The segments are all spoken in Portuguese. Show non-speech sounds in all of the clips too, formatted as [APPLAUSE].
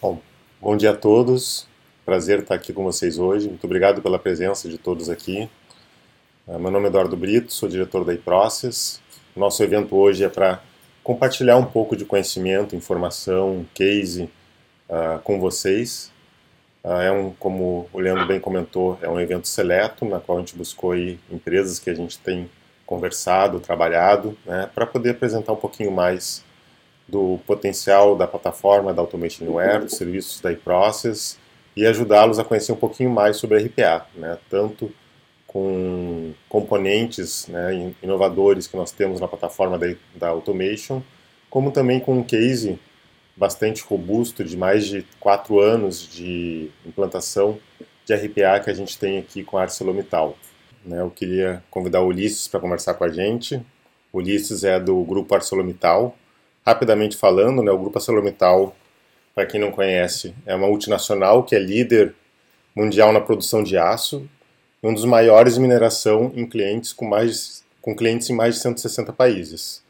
Bom, bom dia a todos. Prazer estar aqui com vocês hoje. Muito obrigado pela presença de todos aqui. Ah, meu nome é Eduardo Brito, sou diretor da iProcess. Nosso evento hoje é para compartilhar um pouco de conhecimento, informação, case uh, com vocês. Uh, é um, como o Leandro bem comentou, é um evento seleto na qual a gente buscou aí, empresas que a gente tem conversado, trabalhado, né, para poder apresentar um pouquinho mais do potencial da plataforma da Automation Aware, dos serviços da iProcess e ajudá-los a conhecer um pouquinho mais sobre a RPA, né? tanto com componentes né, inovadores que nós temos na plataforma da, da Automation, como também com um case bastante robusto de mais de quatro anos de implantação de RPA que a gente tem aqui com a ArcelorMittal. Né, eu queria convidar o Ulisses para conversar com a gente. O Ulisses é do grupo ArcelorMittal, Rapidamente falando, né, o Grupo ArcelorMittal, para quem não conhece, é uma multinacional que é líder mundial na produção de aço um dos maiores de mineração em clientes com, mais, com clientes em mais de 160 países.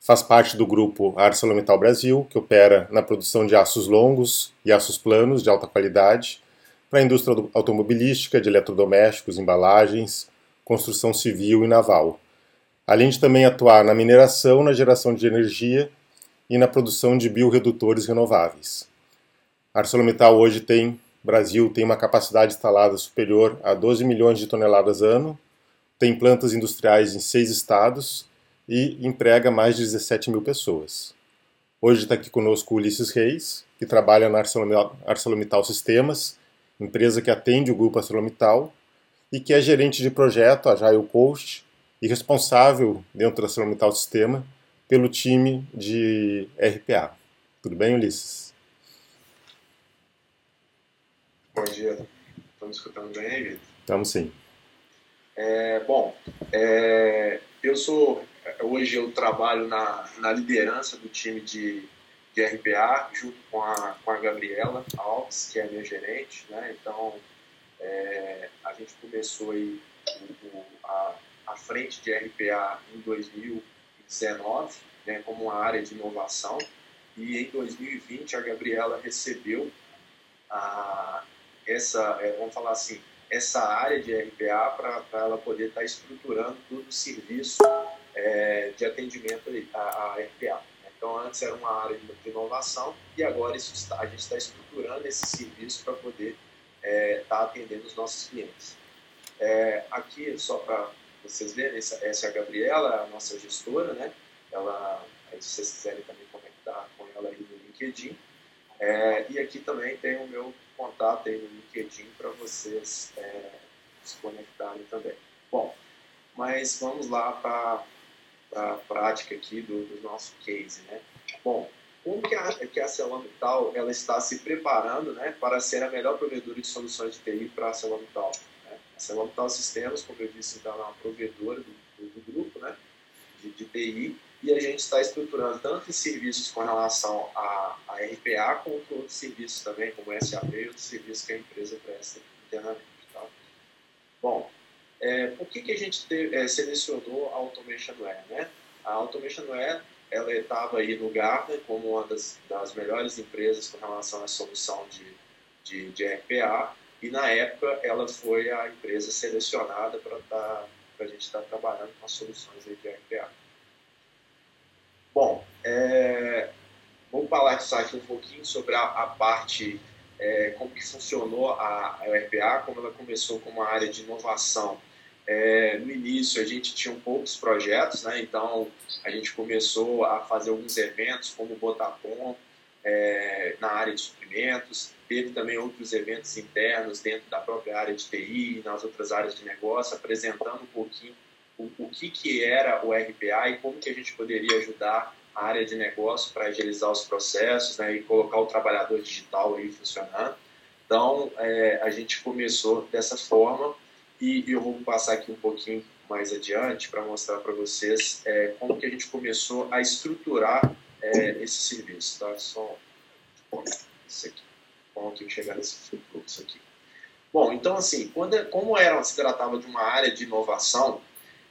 Faz parte do grupo ArcelorMittal Brasil, que opera na produção de aços longos e aços planos de alta qualidade para a indústria automobilística, de eletrodomésticos, embalagens, construção civil e naval. Além de também atuar na mineração, na geração de energia e na produção de bioredutores renováveis. A ArcelorMittal hoje tem, Brasil tem uma capacidade instalada superior a 12 milhões de toneladas ano, tem plantas industriais em seis estados e emprega mais de 17 mil pessoas. Hoje está aqui conosco o Ulisses Reis, que trabalha na ArcelorMittal Sistemas, empresa que atende o grupo ArcelorMittal e que é gerente de projeto, Agile Coach, e responsável dentro da ArcelorMittal Sistema pelo time de RPA. Tudo bem, Ulisses? Bom dia. Estamos escutando bem Vitor? Estamos sim. É, bom, é, eu sou. Hoje eu trabalho na, na liderança do time de, de RPA, junto com a, com a Gabriela Alves, que é minha gerente. Né? Então, é, a gente começou aí o, a, a frente de RPA em 2000 2019 né, como uma área de inovação e em 2020 a Gabriela recebeu a, essa, é, vamos falar assim, essa área de RPA para ela poder estar tá estruturando todo o serviço é, de atendimento a RPA. Então, antes era uma área de inovação e agora está, a gente está estruturando esse serviço para poder estar é, tá atendendo os nossos clientes. É, aqui, só para vocês verem, essa, essa é a Gabriela, a nossa gestora, né? Ela, aí, se vocês quiserem também conectar com ela aí no LinkedIn. É, e aqui também tem o meu contato aí no LinkedIn para vocês é, se conectarem também. Bom, mas vamos lá para a prática aqui do, do, nosso case, né? Bom, como que a, que a Celamital ela está se preparando né, para ser a melhor provedora de soluções de TI para a Celamital? Celomital Sistemas, como eu disse, então, é uma provedora do, do, grupo né, de, de, TI, e a gente está estruturando tanto serviços com relação a, a RPA, quanto outros serviços também, como SAP e outros serviços que a empresa presta internamente. Tá? Bom, é, por que, que a gente te, é, selecionou a Automation? Né? A Automation ela estava aí no Gartner como uma das, das melhores empresas com relação à solução de, de, de RPA, e na época ela foi a empresa selecionada para tá, a gente estar tá trabalhando com as soluções de RPA. Bom, é, vamos falar de um pouquinho sobre a, a parte, é, como que funcionou a, a RPA, como ela começou como uma área de inovação. É, no início a gente tinha poucos projetos, né? então a gente começou a fazer alguns eventos como o Botapom, é, na área de suprimentos, teve também outros eventos internos dentro da própria área de TI, nas outras áreas de negócio, apresentando um pouquinho o, o que, que era o RPA e como que a gente poderia ajudar a área de negócio para agilizar os processos né, e colocar o trabalhador digital aí funcionando. Então, é, a gente começou dessa forma e eu vou passar aqui um pouquinho mais adiante para mostrar para vocês é, como que a gente começou a estruturar é, esse serviço. Tá? Só isso aqui ponto e chegar nesse fluxo aqui. Bom, então assim, quando, é, como era, se tratava de uma área de inovação,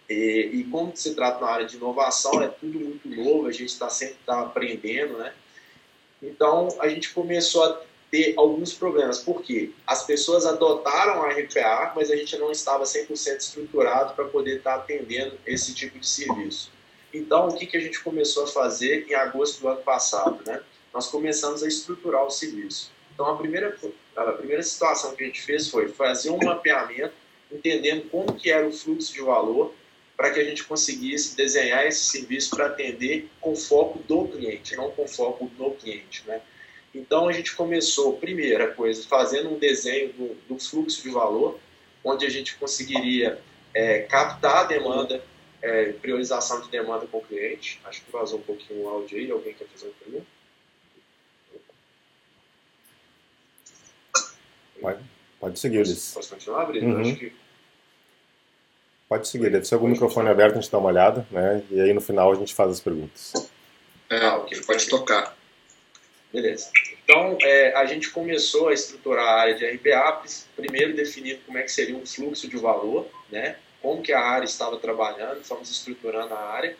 e, e como se trata uma área de inovação, é tudo muito novo, a gente está sempre tá aprendendo, né? Então, a gente começou a ter alguns problemas. Por quê? As pessoas adotaram a RPA, mas a gente não estava 100% estruturado para poder estar atendendo esse tipo de serviço. Então, o que, que a gente começou a fazer em agosto do ano passado? Né? Nós começamos a estruturar o serviço. Então, a primeira, a primeira situação que a gente fez foi fazer um mapeamento, entendendo como que era o fluxo de valor, para que a gente conseguisse desenhar esse serviço para atender com foco do cliente, não com foco no cliente. Né? Então, a gente começou, primeira coisa, fazendo um desenho do, do fluxo de valor, onde a gente conseguiria é, captar a demanda, é, priorização de demanda com o cliente. Acho que vazou um pouquinho o áudio aí. Alguém quer fazer uma pergunta? Pode, pode seguir, Ulisses. Posso continuar, Brito? Uhum. Acho que... Pode seguir. Deve ser algum microfone aberto, a gente dá uma olhada, né? E aí no final a gente faz as perguntas. É, ah, ok. Pode tocar. Beleza. Então, é, a gente começou a estruturar a área de RPA, primeiro definindo como é que seria um fluxo de valor, né? Como que a área estava trabalhando, fomos estruturando a área.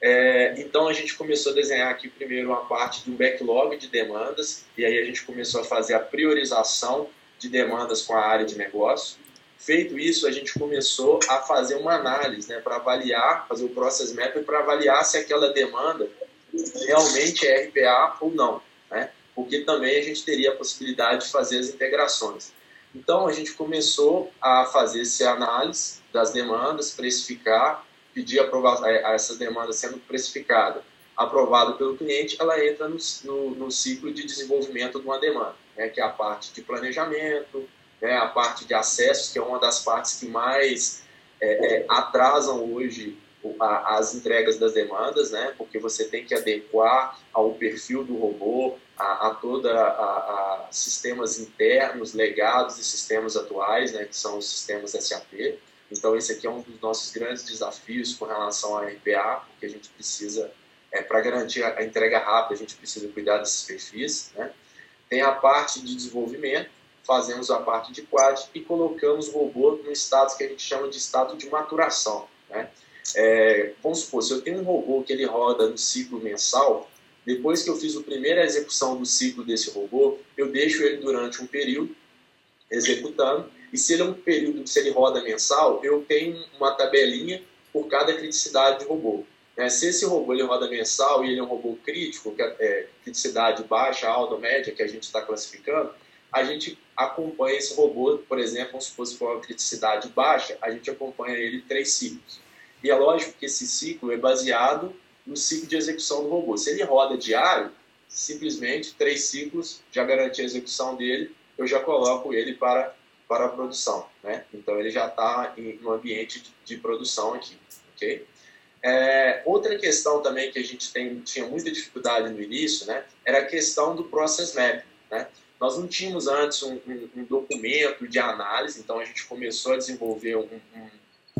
É, então a gente começou a desenhar aqui primeiro uma parte um backlog de demandas, e aí a gente começou a fazer a priorização de demandas com a área de negócio. Feito isso, a gente começou a fazer uma análise né, para avaliar, fazer o process map para avaliar se aquela demanda realmente é RPA ou não. Né? Porque também a gente teria a possibilidade de fazer as integrações. Então a gente começou a fazer essa análise das demandas, precificar, pedir aprovação, é, essas demandas sendo precificadas, aprovado pelo cliente, ela entra no, no, no, ciclo de desenvolvimento de uma demanda, né, que é a parte de planejamento, né, a parte de acessos, que é uma das partes que mais é, é, atrasam hoje as entregas das demandas, né? Porque você tem que adequar ao perfil do robô, a, a toda a, a, sistemas internos, legados e sistemas atuais, né? Que são os sistemas SAP. Então esse aqui é um dos nossos grandes desafios com relação à RPA, porque a gente precisa, é, para garantir a entrega rápida, a gente precisa cuidar desses perfis, né? Tem a parte de desenvolvimento, fazemos a parte de quad e colocamos o robô no estado que a gente chama de estado de maturação, né? É, vamos supor, se eu tenho um robô que ele roda no ciclo mensal, depois que eu fiz a primeira execução do ciclo desse robô, eu deixo ele durante um período executando, e se ele é um período, se ele roda mensal, eu tenho uma tabelinha por cada criticidade de robô. É, se esse robô ele roda mensal e ele é um robô crítico, que é, é criticidade baixa, alta, média, que a gente está classificando, a gente acompanha esse robô, por exemplo, se fosse for uma criticidade baixa, a gente acompanha ele três ciclos. E é lógico que esse ciclo é baseado no ciclo de execução do robô. Se ele roda diário, simplesmente três ciclos já garantir a execução dele, eu já coloco ele para, para a produção. Né? Então ele já está no ambiente de, de, produção aqui. ok? É, outra questão também que a gente tem, tinha muita dificuldade no início né, era a questão do process map. Né? Nós não tínhamos antes um, um, um, documento de análise, então a gente começou a desenvolver um,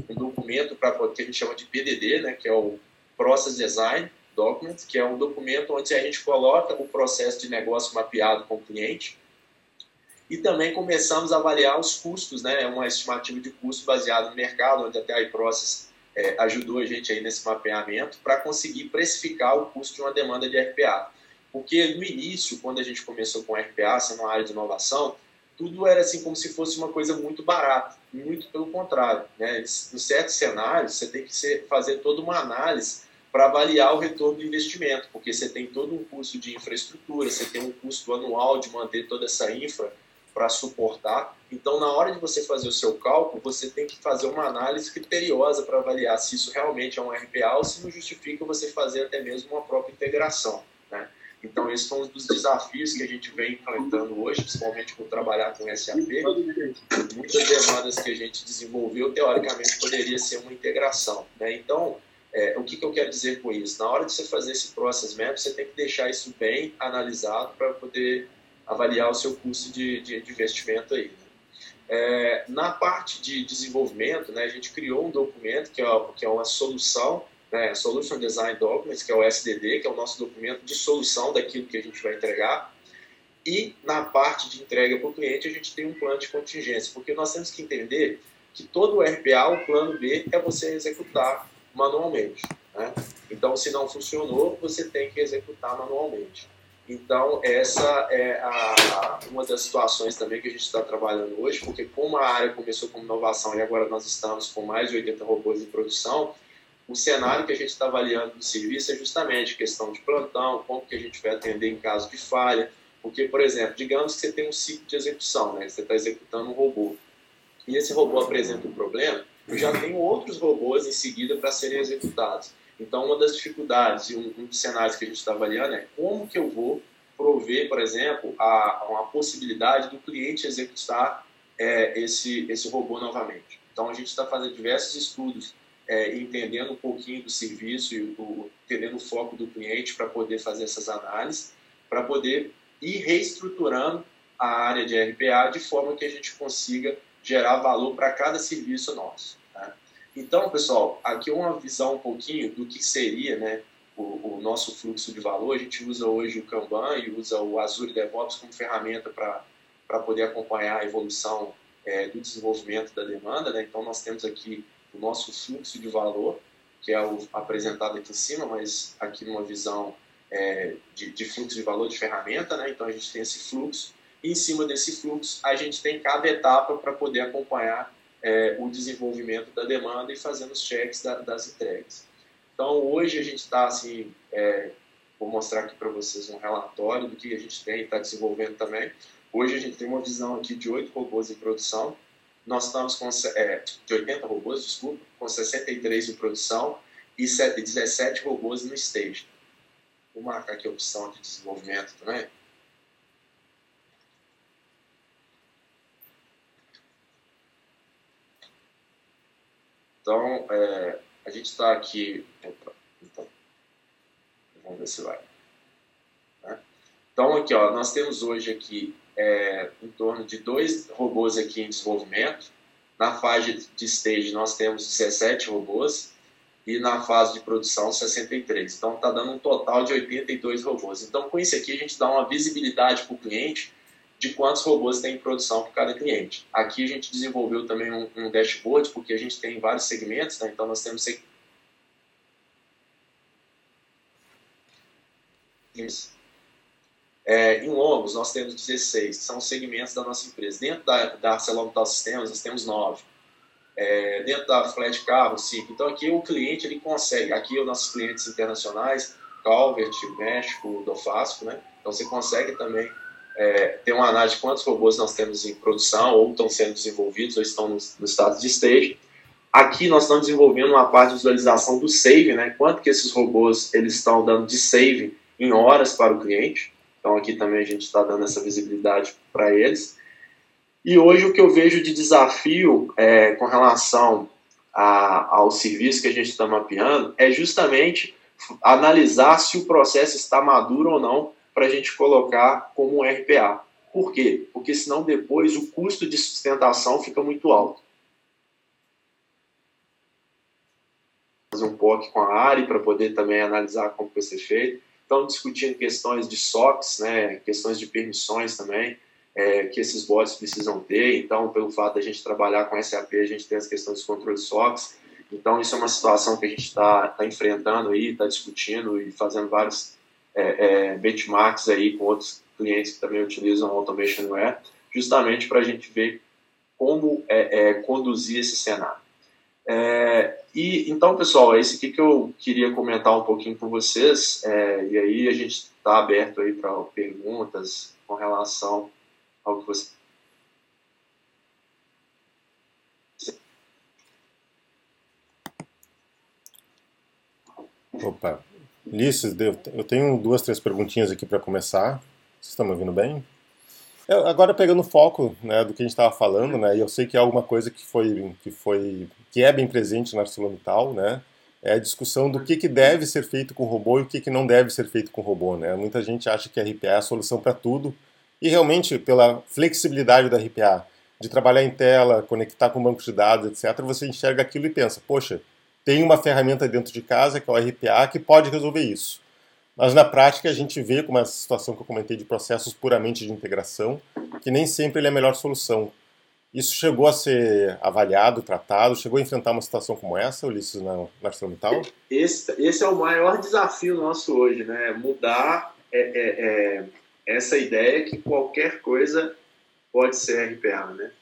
um documento para que a gente chama de PDD, né, que é o Process Design Document, que é um documento onde a gente coloca o processo de negócio mapeado com o cliente e também começamos a avaliar os custos, né, é uma estimativa de custo baseada no mercado, onde até a iProcess é, ajudou a gente aí nesse mapeamento para conseguir precificar o custo de uma demanda de RPA. Porque no início, quando a gente começou com RPA, sendo uma área de inovação, tudo era assim como se fosse uma coisa muito barata, muito pelo contrário. Né? Em certos cenários, você tem que ser, fazer toda uma análise para avaliar o retorno do investimento, porque você tem todo um custo de infraestrutura, você tem um custo anual de manter toda essa infra para suportar. Então, na hora de você fazer o seu cálculo, você tem que fazer uma análise criteriosa para avaliar se isso realmente é um RPA ou se não justifica você fazer até mesmo uma própria integração. Né? Então, esse foi um dos desafios que a gente vem enfrentando hoje, principalmente por trabalhar com SAP. Muitas demandas que a gente desenvolveu, teoricamente, poderia ser uma integração. Né? Então, é, o que, que, eu quero dizer com isso? Na hora de você fazer esse process map, você tem que deixar isso bem analisado para poder avaliar o seu custo de, de, de investimento aí. É, na parte de desenvolvimento, né, a gente criou um documento que é, que é uma solução né, Solution Design Documents, que é o SDD, que é o nosso documento de solução daquilo que a gente vai entregar. E na parte de entrega para o cliente, a gente tem um plano de contingência, porque nós temos que entender que todo o RPA, o plano B, é você executar manualmente. Né? Então, se não funcionou, você tem que executar manualmente. Então, essa é a, uma das situações também que a gente está trabalhando hoje, porque como a área começou com inovação e agora nós estamos com mais de 80 robôs em produção, o cenário que a gente está avaliando do serviço é justamente questão de plantão, como que a gente vai atender em caso de falha, porque, por exemplo, digamos que você tem um ciclo de execução, né? você está executando um robô, e esse robô apresenta um problema, eu já tenho outros robôs em seguida para serem executados. Então, uma das dificuldades e um, um dos cenários que a gente está avaliando é como que eu vou prover, por exemplo, a, a uma possibilidade do cliente executar é, esse, esse robô novamente. Então, a gente está fazendo diversos estudos, é, entendendo um pouquinho do serviço e o, entendendo o foco do cliente para poder fazer essas análises, para poder ir reestruturando a área de RPA de forma que a gente consiga gerar valor para cada serviço nosso. Então, pessoal, aqui uma visão um pouquinho do que seria né, o, o, nosso fluxo de valor. A gente usa hoje o Kanban e usa o Azure DevOps como ferramenta para poder acompanhar a evolução é, do desenvolvimento da demanda. Né? Então, nós temos aqui o nosso fluxo de valor, que é o apresentado aqui em cima, mas aqui numa visão é, de, de, fluxo de valor de ferramenta. Né? Então, a gente tem esse fluxo. E em cima desse fluxo, a gente tem cada etapa para poder acompanhar é, o desenvolvimento da demanda e fazendo os checks da, das entregas. Então, hoje a gente está assim, é, vou mostrar aqui para vocês um relatório do que a gente tem e está desenvolvendo também. Hoje a gente tem uma visão aqui de oito robôs em produção. Nós estamos com é, de 80 robôs, desculpa, com 63 em produção e 17 robôs no stage. Vou marcar aqui a opção de desenvolvimento também. Então, é, a gente está aqui. Opa, então, vamos ver se vai. Né? Então, aqui, ó, nós temos hoje aqui é, em torno de dois robôs aqui em desenvolvimento. Na fase de stage, nós temos 17 robôs e na fase de produção 63. Então está dando um total de 82 robôs. Então com isso aqui a gente dá uma visibilidade para o cliente de quantos robôs tem em produção para cada cliente. Aqui a gente desenvolveu também um, um dashboard, porque a gente tem vários segmentos, né? então nós temos é, em longos, nós temos 16, que são segmentos da nossa empresa. Dentro da, da ArcelorMittal Sistemas, nós temos 9. É, dentro da Flat Carro, 5. Então, aqui o cliente ele consegue, aqui os nossos clientes internacionais, Calvert, México, Dofasco, né? Então, você consegue também é, ter uma análise de quantos robôs nós temos em produção, ou estão sendo desenvolvidos, ou estão no, no estado de stage. Aqui nós estamos desenvolvendo uma parte de visualização do save, né? Quanto que esses robôs eles estão dando de save em horas para o cliente. Então aqui também a gente está dando essa visibilidade para eles. E hoje o que eu vejo de desafio é, com relação a, ao serviço que a gente está mapeando é justamente analisar se o processo está maduro ou não para a gente colocar como um RPA. Por quê? Porque senão depois o custo de sustentação fica muito alto. Fazer um POC com a ARI para poder também analisar como vai ser feito. Estão discutindo questões de SOX, né, questões de permissões também, é, que esses bots precisam ter. Então, pelo fato de a gente trabalhar com SAP, a gente tem as questões de controle SOX. Então, isso é uma situação que a gente está tá enfrentando aí, está discutindo e fazendo vários é, é, benchmarks aí com outros clientes que também utilizam Automation Ware, justamente para a gente ver como é, é, conduzir esse cenário. É, e então, pessoal, é isso aqui que eu queria comentar um pouquinho com vocês, é, e aí a gente está aberto aí para perguntas com relação ao que você Opa, Ulisses, eu tenho duas, três perguntinhas aqui para começar. Vocês estão me ouvindo bem? Eu, agora pegando o foco né, do que a gente estava falando, né, e eu sei que é alguma coisa que foi, que foi, que é bem presente na ArcelorMittal, né, é a discussão do que, que deve ser feito com robô e o que, que não deve ser feito com robô, né. Muita gente acha que a RPA é a solução para tudo e realmente pela flexibilidade da RPA, de trabalhar em tela, conectar com banco de dados, etc., você enxerga aquilo e pensa, poxa, tem uma ferramenta dentro de casa, que é o RPA, que pode resolver isso. Mas na prática a gente vê como essa situação que eu comentei de processos puramente de integração, que nem sempre ele é a melhor solução. Isso chegou a ser avaliado, tratado, chegou a enfrentar uma situação como essa, Ulisses, na, na ArcelorMittal? Esse, esse é o maior desafio nosso hoje, né? Mudar é, é, é essa ideia que qualquer coisa pode ser RPA, né?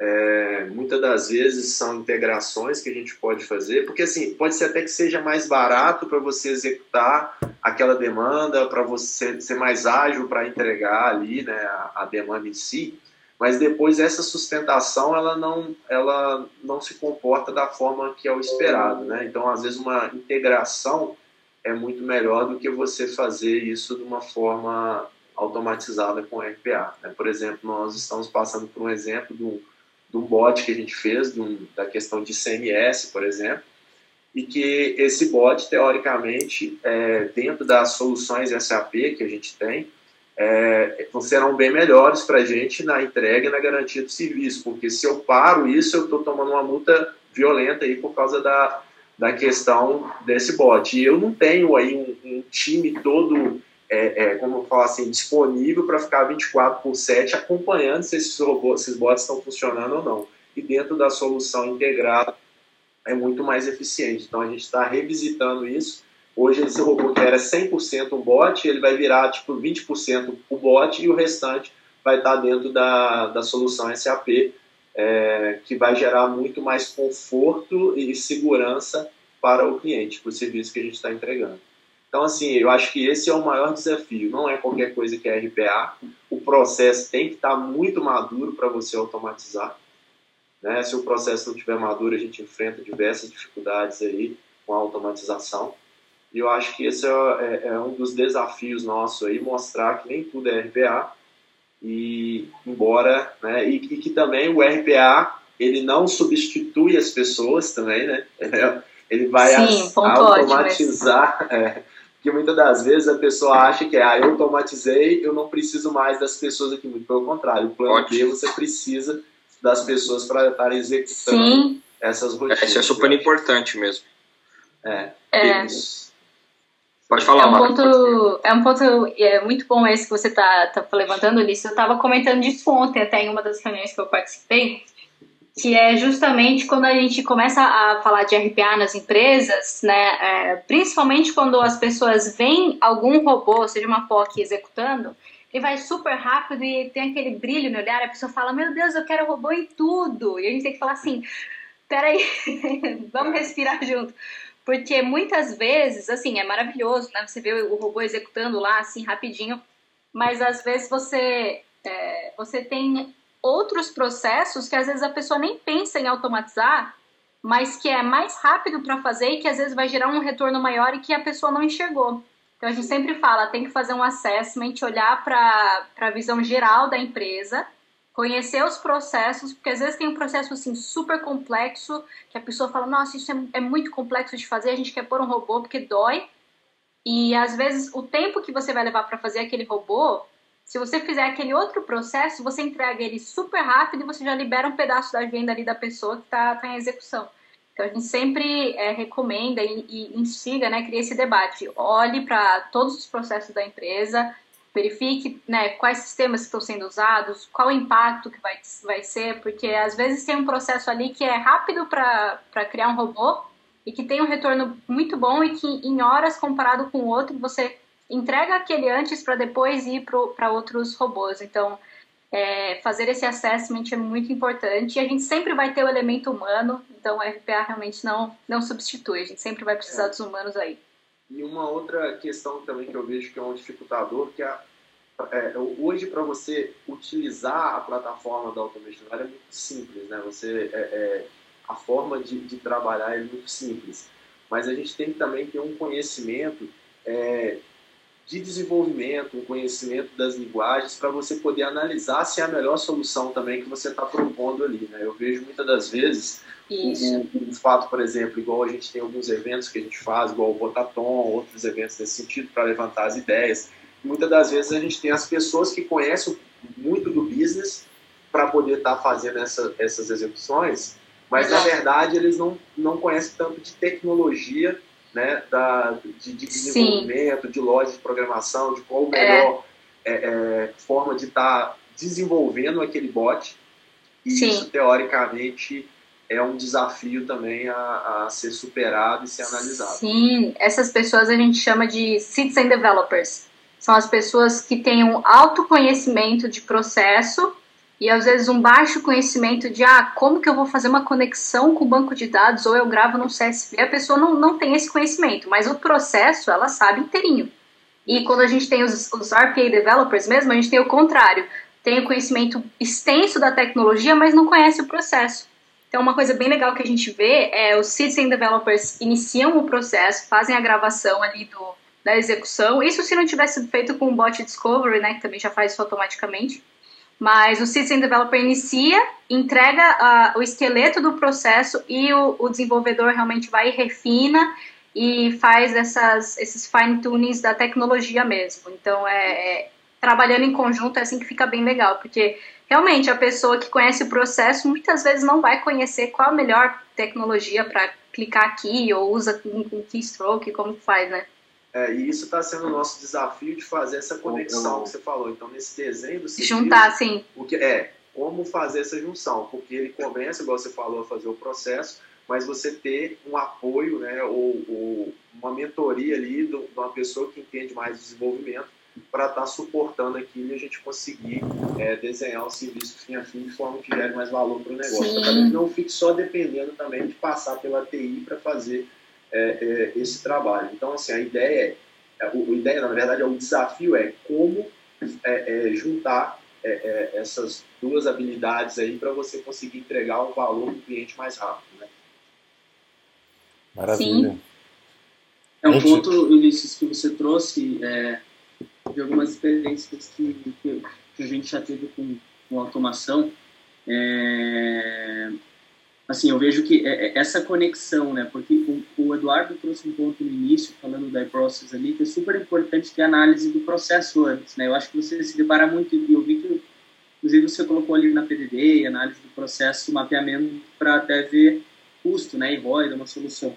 É, muitas das vezes são integrações que a gente pode fazer, porque assim, pode ser até que seja mais barato para você executar aquela demanda, para você ser mais ágil para entregar ali né, a, a, demanda em si, mas depois essa sustentação ela não, ela não se comporta da forma que é o esperado. Né? Então, às vezes, uma integração é muito melhor do que você fazer isso de uma forma automatizada com RPA. Né? Por exemplo, nós estamos passando por um exemplo de um de um bot que a gente fez, um, da questão de CMS, por exemplo, e que esse bot, teoricamente, é, dentro das soluções SAP que a gente tem, é, serão bem melhores para a gente na entrega e na garantia do serviço, porque se eu paro isso, eu estou tomando uma multa violenta aí por causa da, da questão desse bot. E eu não tenho aí um, um time todo é, é, como assim, disponível para ficar 24 por 7 acompanhando se esses robôs, esses bots estão funcionando ou não. E dentro da solução integrada é muito mais eficiente. Então a gente está revisitando isso. Hoje esse robô que era 100% um bot, ele vai virar tipo 20% o bot e o restante vai estar tá dentro da, da solução SAP, é, que vai gerar muito mais conforto e segurança para o cliente, para o serviço que a gente está entregando. Então, assim, eu acho que esse é o maior desafio. Não é qualquer coisa que é RPA. O processo tem que estar muito maduro para você automatizar. Né? Se o processo não estiver maduro, a gente enfrenta diversas dificuldades aí com a automatização. E eu acho que esse é, é, é um dos desafios nossos aí, mostrar que nem tudo é RPA. E embora, né, e, e que também o RPA ele não substitui as pessoas também, né? [LAUGHS] Ele vai Sim, automatizar. É, que muitas das vezes a pessoa acha que ah, eu automatizei, eu não preciso mais das pessoas aqui. Muito pelo contrário, o plano B você precisa das pessoas para estar executando Sim. essas rotinas. Isso é super importante mesmo. É. é. Pode falar, é um ponto É um ponto é muito bom esse que você está tá levantando, Ulisses. Eu estava comentando disso ontem, até em uma das reuniões que eu participei, que é justamente quando a gente começa a falar de RPA nas empresas, né, é, principalmente quando as pessoas veem algum robô, seja uma POC executando, ele vai super rápido e tem aquele brilho no olhar, a pessoa fala, meu Deus, eu quero robô em tudo, e a gente tem que falar assim, peraí, [LAUGHS] vamos respirar junto, porque muitas vezes, assim, é maravilhoso, né, você vê o robô executando lá, assim, rapidinho, mas às vezes você, é, você tem outros processos que às vezes a pessoa nem pensa em automatizar, mas que é mais rápido para fazer e que às vezes vai gerar um retorno maior e que a pessoa não enxergou. Então a gente sempre fala, tem que fazer um assessment, olhar para a visão geral da empresa, conhecer os processos, porque às vezes tem um processo assim super complexo, que a pessoa fala, nossa, isso é, é muito complexo de fazer, a gente quer pôr um robô porque dói. E às vezes o tempo que você vai levar para fazer aquele robô se você fizer aquele outro processo, você entrega ele super rápido e você já libera um pedaço da venda ali da pessoa que está tá em execução. Então a gente sempre é, recomenda e, e instiga, né, cria esse debate. Olhe para todos os processos da empresa, verifique né, quais sistemas estão sendo usados, qual o impacto que vai, vai ser, porque às vezes tem um processo ali que é rápido para criar um robô e que tem um retorno muito bom e que em horas comparado com o outro você entrega aquele antes para depois ir para outros robôs. Então, é, fazer esse assessment é muito importante e a gente sempre vai ter o elemento humano, então o RPA realmente não, não substitui, a gente sempre vai precisar é. dos humanos aí. E uma outra questão também que eu vejo que é um dificultador, que é, é hoje para você utilizar a plataforma da Automation é muito simples, né? Você, é, é, a forma de, de, trabalhar é muito simples, mas a gente tem que também ter um conhecimento é, de desenvolvimento, um conhecimento das linguagens, para você poder analisar se é a melhor solução também que você está propondo ali. Né? Eu vejo muitas das vezes o, o, fato, por exemplo, igual a gente tem alguns eventos que a gente faz, igual o Botatom, outros eventos nesse sentido, para levantar as ideias. Muitas das vezes a gente tem as pessoas que conhecem muito do business para poder estar tá fazendo essa, essas execuções, mas na verdade eles não, não conhecem tanto de tecnologia né, da, de, de desenvolvimento, Sim. de loja de programação, de qual a melhor é. É, é, forma de estar tá desenvolvendo aquele bot. E Sim. isso, teoricamente, é um desafio também a, a, ser superado e ser analisado. Sim, essas pessoas a gente chama de citizen developers. são as pessoas que têm um alto conhecimento de processo e às vezes um baixo conhecimento de ah, como que eu vou fazer uma conexão com o banco de dados ou eu gravo no CSV, a pessoa não, não tem esse conhecimento, mas o processo ela sabe inteirinho. E quando a gente tem os, os RPA developers mesmo, a gente tem o contrário, tem o conhecimento extenso da tecnologia, mas não conhece o processo. Então, uma coisa bem legal que a gente vê é os citizen developers iniciam o processo, fazem a gravação ali do, da execução. Isso se não tivesse feito com o bot discovery, né, que também já faz isso automaticamente. Mas o Citizen Developer inicia, entrega uh, o esqueleto do processo e o, o, desenvolvedor realmente vai e refina e faz essas, esses fine-tunings da tecnologia mesmo. Então, é, é, trabalhando em conjunto é assim que fica bem legal, porque realmente a pessoa que conhece o processo muitas vezes não vai conhecer qual a melhor tecnologia para clicar aqui ou usa com, com keystroke, como faz, né? É, e isso está sendo o nosso desafio de fazer essa conexão que você falou. Então, nesse desenho do serviço, Juntar, sim. O que, é, como fazer essa junção, porque ele começa, igual você falou, a fazer o processo, mas você ter um apoio, né, ou, ou uma mentoria ali de uma pessoa que entende mais desenvolvimento para estar tá suportando aquilo e a gente conseguir é, desenhar o serviço fim a fim de forma que gere mais valor para o negócio. Para que não fique só dependendo também de passar pela TI para fazer é, é, esse trabalho. Então, assim, a ideia é, a ideia, na verdade, é o desafio é como é, é juntar é, essas duas habilidades aí para você conseguir entregar um valor para o cliente mais rápido, né? Maravilha. Sim. É um ponto, Ulisses, que você trouxe de algumas experiências que, que, que, a gente já teve com, com automação. É, assim, eu vejo que é, é, essa conexão, né, porque o, o, Eduardo trouxe um ponto no início, falando da iProcess ali, que é super importante ter análise do processo antes, né, eu acho que você se depara muito, e eu vi que, inclusive, você colocou ali na PDD, análise do processo, mapeamento para até ver custo, né, e ROI de uma solução.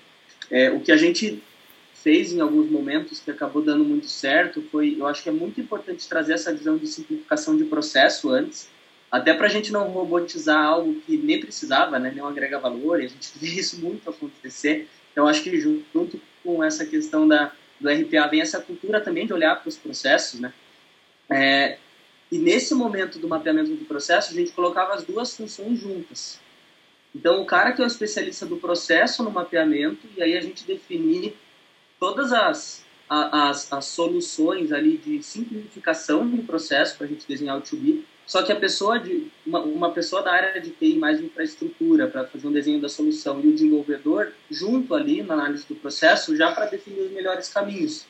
É, o que a gente fez em alguns momentos, que acabou dando muito certo, foi, eu acho que é muito importante trazer essa visão de simplificação de processo antes, até para a gente não robotizar algo que nem precisava, né, não agrega valor, e a gente [LAUGHS] vê isso muito acontecer. Então, acho que junto com essa questão da, do RPA vem essa cultura também de olhar para os processos, né? É, e nesse momento do mapeamento do processo, a gente colocava as duas funções juntas. Então, o cara que é o especialista do processo no mapeamento, e aí a gente definir todas as, as, as soluções ali de simplificação do processo para a gente desenhar o to be, só que a pessoa de uma, uma pessoa da área de TI mais de infraestrutura para fazer um desenho da solução e o desenvolvedor junto ali na análise do processo já para definir os melhores caminhos.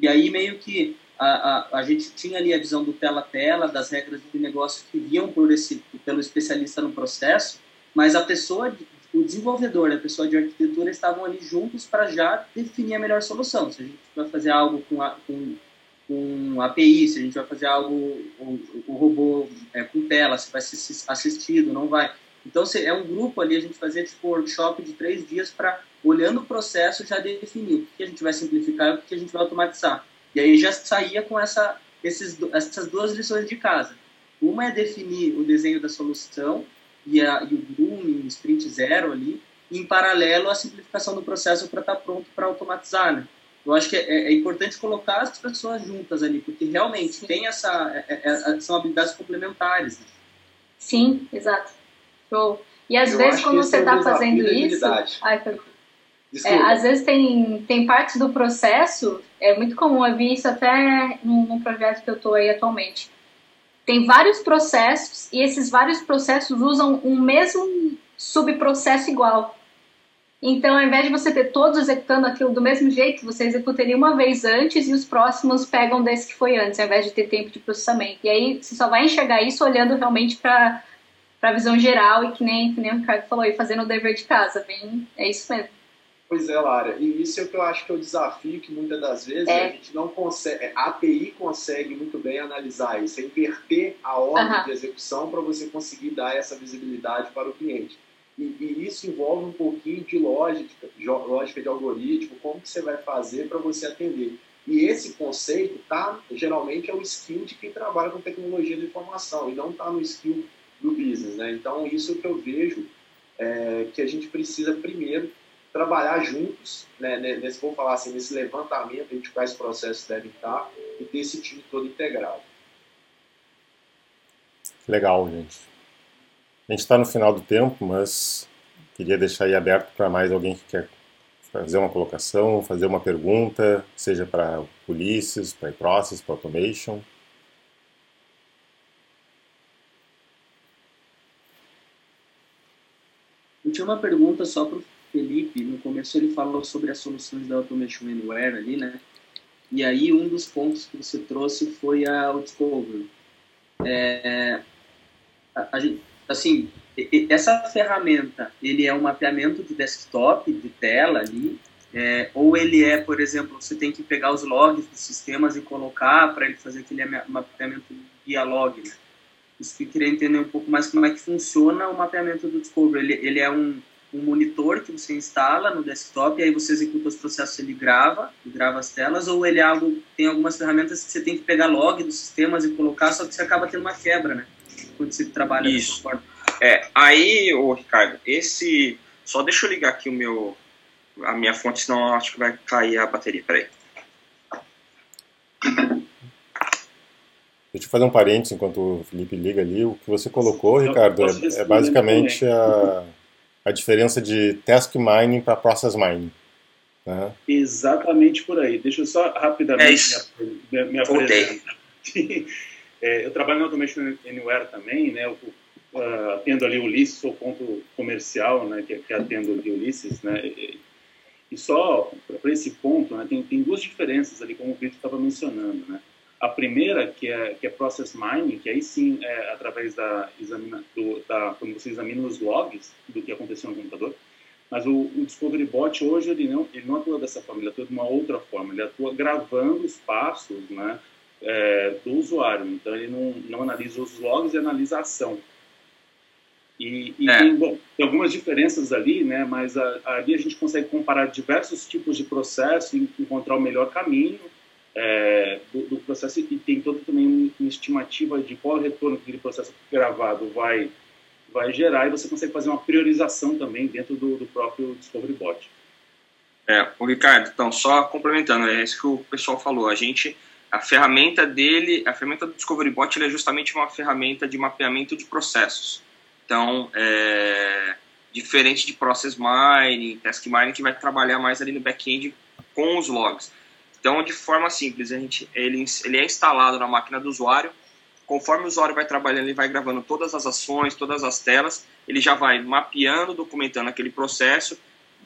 E aí meio que a, a, a gente tinha ali a visão do tela a tela, das regras de negócio que vinham por esse pelo especialista no processo, mas a pessoa o desenvolvedor a pessoa de arquitetura estavam ali juntos para já definir a melhor solução. Se a gente vai fazer algo com, a, com com API, se a gente vai fazer algo, o, robô é, com tela, se vai ser assistido, não vai. Então, se é um grupo ali, a gente fazia tipo workshop de três dias para, olhando o processo, já definir o que a gente vai simplificar e o que a gente vai automatizar. E aí já saía com essa, esses, essas duas lições de casa. Uma é definir o desenho da solução e, a, e o em sprint zero ali, em paralelo a simplificação do processo para estar tá pronto para automatizar, né? Eu acho que é, é, importante colocar as pessoas juntas ali, porque realmente Sim. tem essa, é, é, é são habilidades complementares. Né? Sim, exato. Show. E às eu vezes quando você está fazendo isso, ai, é, às vezes tem, tem partes do processo, é muito comum, eu vi isso até num, num projeto que eu estou aí atualmente. Tem vários processos e esses vários processos usam um mesmo subprocesso igual. Então, ao invés de você ter todos executando aquilo do mesmo jeito, você executaria uma vez antes e os próximos pegam desse que foi antes, ao invés de ter tempo de processamento. E aí você só vai enxergar isso olhando realmente para a visão geral e que nem, que nem o Ricardo falou, e fazendo o dever de casa. Bem, é isso mesmo. Pois é, Lara. E isso é o que eu acho que é o desafio que muitas das vezes é. a gente não consegue. A API consegue muito bem analisar isso, é inverter a ordem de execução para você conseguir dar essa visibilidade para o cliente. E, e, isso envolve um pouquinho de lógica, de lógica de algoritmo, como que você vai fazer para você atender. E esse conceito tá, geralmente é o skill de quem trabalha com tecnologia de informação e não está no skill do business, né? Então isso que eu vejo é, que a gente precisa primeiro trabalhar juntos, né? Nesse vou falar assim nesse levantamento de quais processos devem estar e ter esse time todo integrado. Legal, gente. A gente está no final do tempo, mas queria deixar aí aberto para mais alguém que quer fazer uma colocação, fazer uma pergunta, seja para Ulisses, para iProcess, para Automation. Eu tinha uma pergunta só para o Felipe. No começo ele falou sobre as soluções da Automation Anywhere ali, né? E aí um dos pontos que você trouxe foi a, Discovery. É, a, a, assim, essa ferramenta, ele é um mapeamento de desktop, de tela ali, é, ou ele é, por exemplo, você tem que pegar os logs dos sistemas e colocar para ele fazer aquele mapeamento via log. Né? Isso que eu queria entender um pouco mais como é que funciona o mapeamento do Discovery. Ele, ele é um, um monitor que você instala no desktop e aí você executa os processos, ele grava, grava as telas, ou ele é algo, tem algumas ferramentas que você tem que pegar log dos sistemas e colocar, só que você acaba tendo uma quebra, né? Quando você trabalha Isso. dessa forma. É, aí, ô Ricardo, esse. Só deixa eu ligar aqui o meu. A minha fonte, senão eu acho que vai cair a bateria. Peraí. Deixa eu fazer um parênteses enquanto o Felipe liga ali. O que você colocou, Ricardo, é, é basicamente a, a diferença de task mining para process mining. Né? Exatamente por aí. Deixa eu só rapidamente é me, me apresentar. [LAUGHS] é, eu trabalho no Automation Anywhere também, né? Eu, uh, atendo ali o Ulisses, sou ponto comercial, né, que, que atendo ali o Ulisses, né, e, e só para esse ponto, né, tem, tem duas diferenças ali, como o Vitor estava mencionando, né. A primeira, que é, que é Process Mining, que aí sim é através da, examina, do, da quando você examina os logs do que aconteceu no computador, mas o, o, Discovery Bot hoje ele não, ele não atua dessa forma, ele atua de uma outra forma, ele atua gravando os passos né, é, do usuário. Então ele não, não analisa os logs e analisa a ação. E, e é. tem, bom, tem algumas diferenças ali, né? Mas a, ali a gente consegue comparar diversos tipos de processo e encontrar o melhor caminho é, do, do, processo e tem toda também uma estimativa de qual retorno que aquele processo gravado vai vai gerar e você consegue fazer uma priorização também dentro do, do próprio Discovery Bot. É, o Ricardo, então só complementando, é isso que o pessoal falou. A gente a ferramenta dele, a ferramenta do Discovery Bot, é justamente uma ferramenta de mapeamento de processos. Então, é, diferente de Process Mining, Task Mining, que vai trabalhar mais ali no back-end com os logs. Então, de forma simples, a gente, ele, ele é instalado na máquina do usuário. Conforme o usuário vai trabalhando, ele vai gravando todas as ações, todas as telas, ele já vai mapeando, documentando aquele processo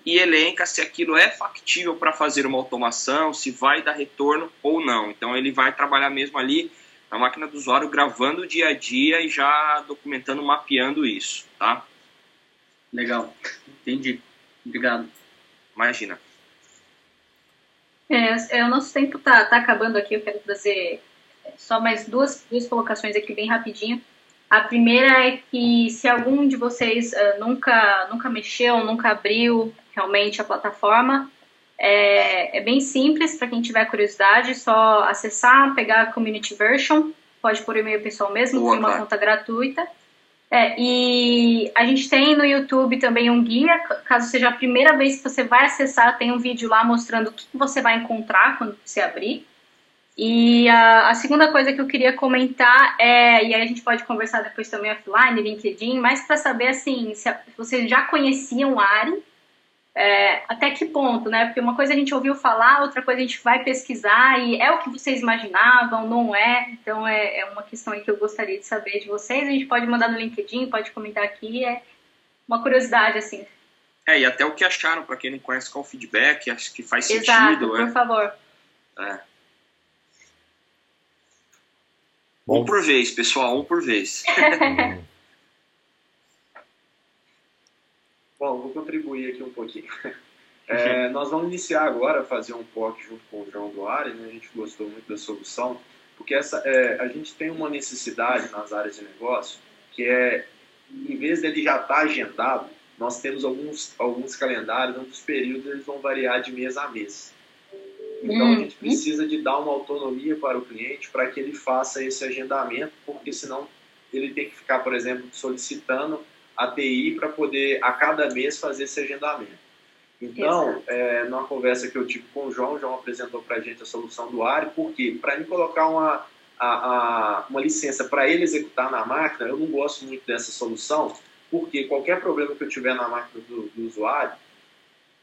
e elenca se aquilo é factível para fazer uma automação, se vai dar retorno ou não. Então, ele vai trabalhar mesmo ali na máquina do usuário, gravando o dia a dia e já documentando, mapeando isso, tá? Legal, entendi. Obrigado. Imagina. É, é, o nosso tempo tá, tá acabando aqui, eu quero trazer só mais duas, duas colocações aqui bem rapidinho. A primeira é que se algum de vocês uh, nunca, nunca mexeu, nunca abriu realmente a plataforma, é, é bem simples para quem tiver curiosidade, só acessar, pegar a community version, pode por e-mail pessoal mesmo, tem uma conta gratuita. É, e a gente tem no YouTube também um guia, caso seja a primeira vez que você vai acessar, tem um vídeo lá mostrando o que você vai encontrar quando você abrir. E a, a, segunda coisa que eu queria comentar é, e aí a gente pode conversar depois também offline, LinkedIn, mas para saber assim, se, vocês já conheciam o Ari, é, até que ponto, né? Porque uma coisa a gente ouviu falar, outra coisa a gente vai pesquisar e é o que vocês imaginavam, não é? Então é, é uma questão aí que eu gostaria de saber de vocês. A gente pode mandar no LinkedIn, pode comentar aqui, é uma curiosidade assim. É, e até o que acharam, para quem não conhece, qual o feedback, acho que faz Exato, sentido. por é. favor. É. Um por vez, pessoal, um por vez. [LAUGHS] Bom, vou contribuir aqui um pouquinho. [LAUGHS] É, nós vamos iniciar agora a fazer um POC junto com o João Duarte, né? a gente gostou muito da solução, porque essa, é, a gente tem uma necessidade nas áreas de negócio que é, em vez dele já estar tá agendado, nós temos alguns, alguns calendários onde os períodos eles vão variar de mês a mês. Então a gente uhum. precisa de dar uma autonomia para o cliente para que ele faça esse agendamento, porque senão ele tem que ficar, por exemplo, solicitando a TI para poder, a cada mês, fazer esse agendamento. Então, é, numa conversa que eu tive com o João, o João apresentou para a gente a solução do ARI, porque para mim colocar uma, a, a, uma licença para ele executar na máquina, eu não gosto muito dessa solução, porque qualquer problema que eu tiver na máquina do, do usuário,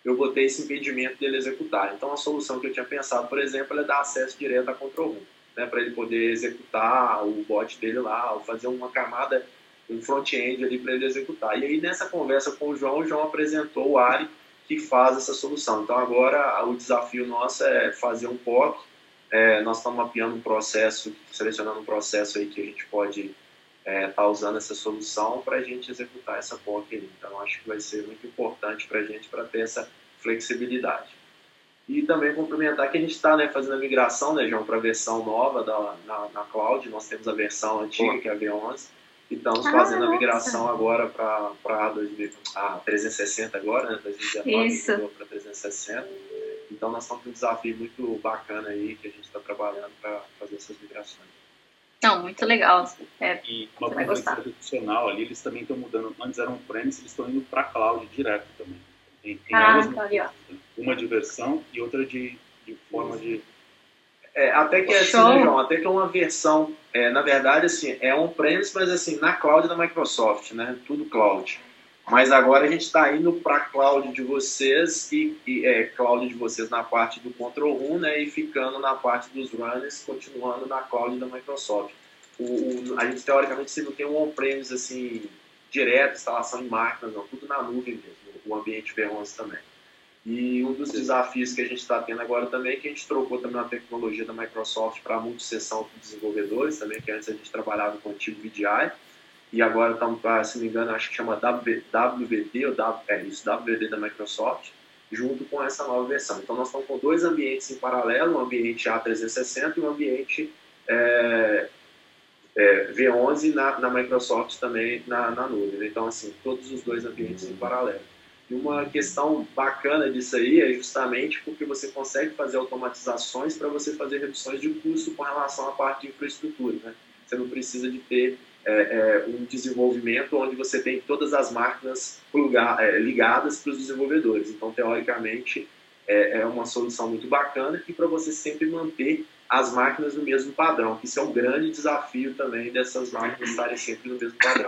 eu vou ter esse impedimento dele executar. Então, a solução que eu tinha pensado, por exemplo, é dar acesso direto à control room, né, para ele poder executar o bot dele lá, ou fazer uma camada, um front-end ali para ele executar. E aí, nessa conversa com o João, o João apresentou o ARI, que faz essa solução. Então, agora, o desafio nosso é fazer um POC. É, nós estamos mapeando um processo, selecionando um processo aí que a gente pode estar é, tá usando essa solução para a gente executar essa POC. Ali. Então, acho que vai ser muito importante para a gente para ter essa flexibilidade. E também complementar que a gente está né, fazendo a migração, né, João, para a versão nova da, na, na cloud. Nós temos a versão antiga, que é a V11, e estamos ah, fazendo a migração agora para a 360 agora, né, 2019 para 360. Então nós estamos com um desafio muito bacana aí que a gente está trabalhando para fazer essas migrações. Não, muito legal. É, e uma coisa adicional ali, eles também estão mudando. Antes eram premise, eles estão indo para cloud direto também. Tem, tem ah, tá ali, ó. Uma de versão e outra de, de forma de. É, até que é assim, né, João? Até que é uma versão, é, na verdade, assim, é on-premise, mas assim, na cloud da Microsoft, né? Tudo cloud. Mas agora a gente está indo para a cloud de vocês e, e é, cloud de vocês na parte do control room, né? E ficando na parte dos runners, continuando na cloud da Microsoft. O, o, a gente teoricamente se não tem um on-premise assim direto, instalação em máquinas, não, tudo na nuvem mesmo o ambiente V11 também. E um dos desafios que a gente está tendo agora também é que a gente trocou também uma tecnologia da Microsoft para a multisseção de desenvolvedores também, que antes a gente trabalhava com o antigo VDI, e agora estamos, se não me engano, acho que chama WVD, ou w, é isso, WVD da Microsoft, junto com essa nova versão. Então nós estamos com dois ambientes em paralelo, um ambiente A360 e um ambiente é, é, V11 na, na, Microsoft também na, na nuvem. Então, assim, todos os dois ambientes em paralelo. E uma questão bacana disso aí é justamente porque você consegue fazer automatizações para você fazer reduções de custo com relação à parte de infraestrutura. Né? Você não precisa de ter é, é, um desenvolvimento onde você tem todas as máquinas é, ligadas para os desenvolvedores. Então, teoricamente, é, é uma solução muito bacana e para você sempre manter as máquinas no mesmo padrão, que isso é um grande desafio também dessas máquinas estarem sempre no mesmo padrão.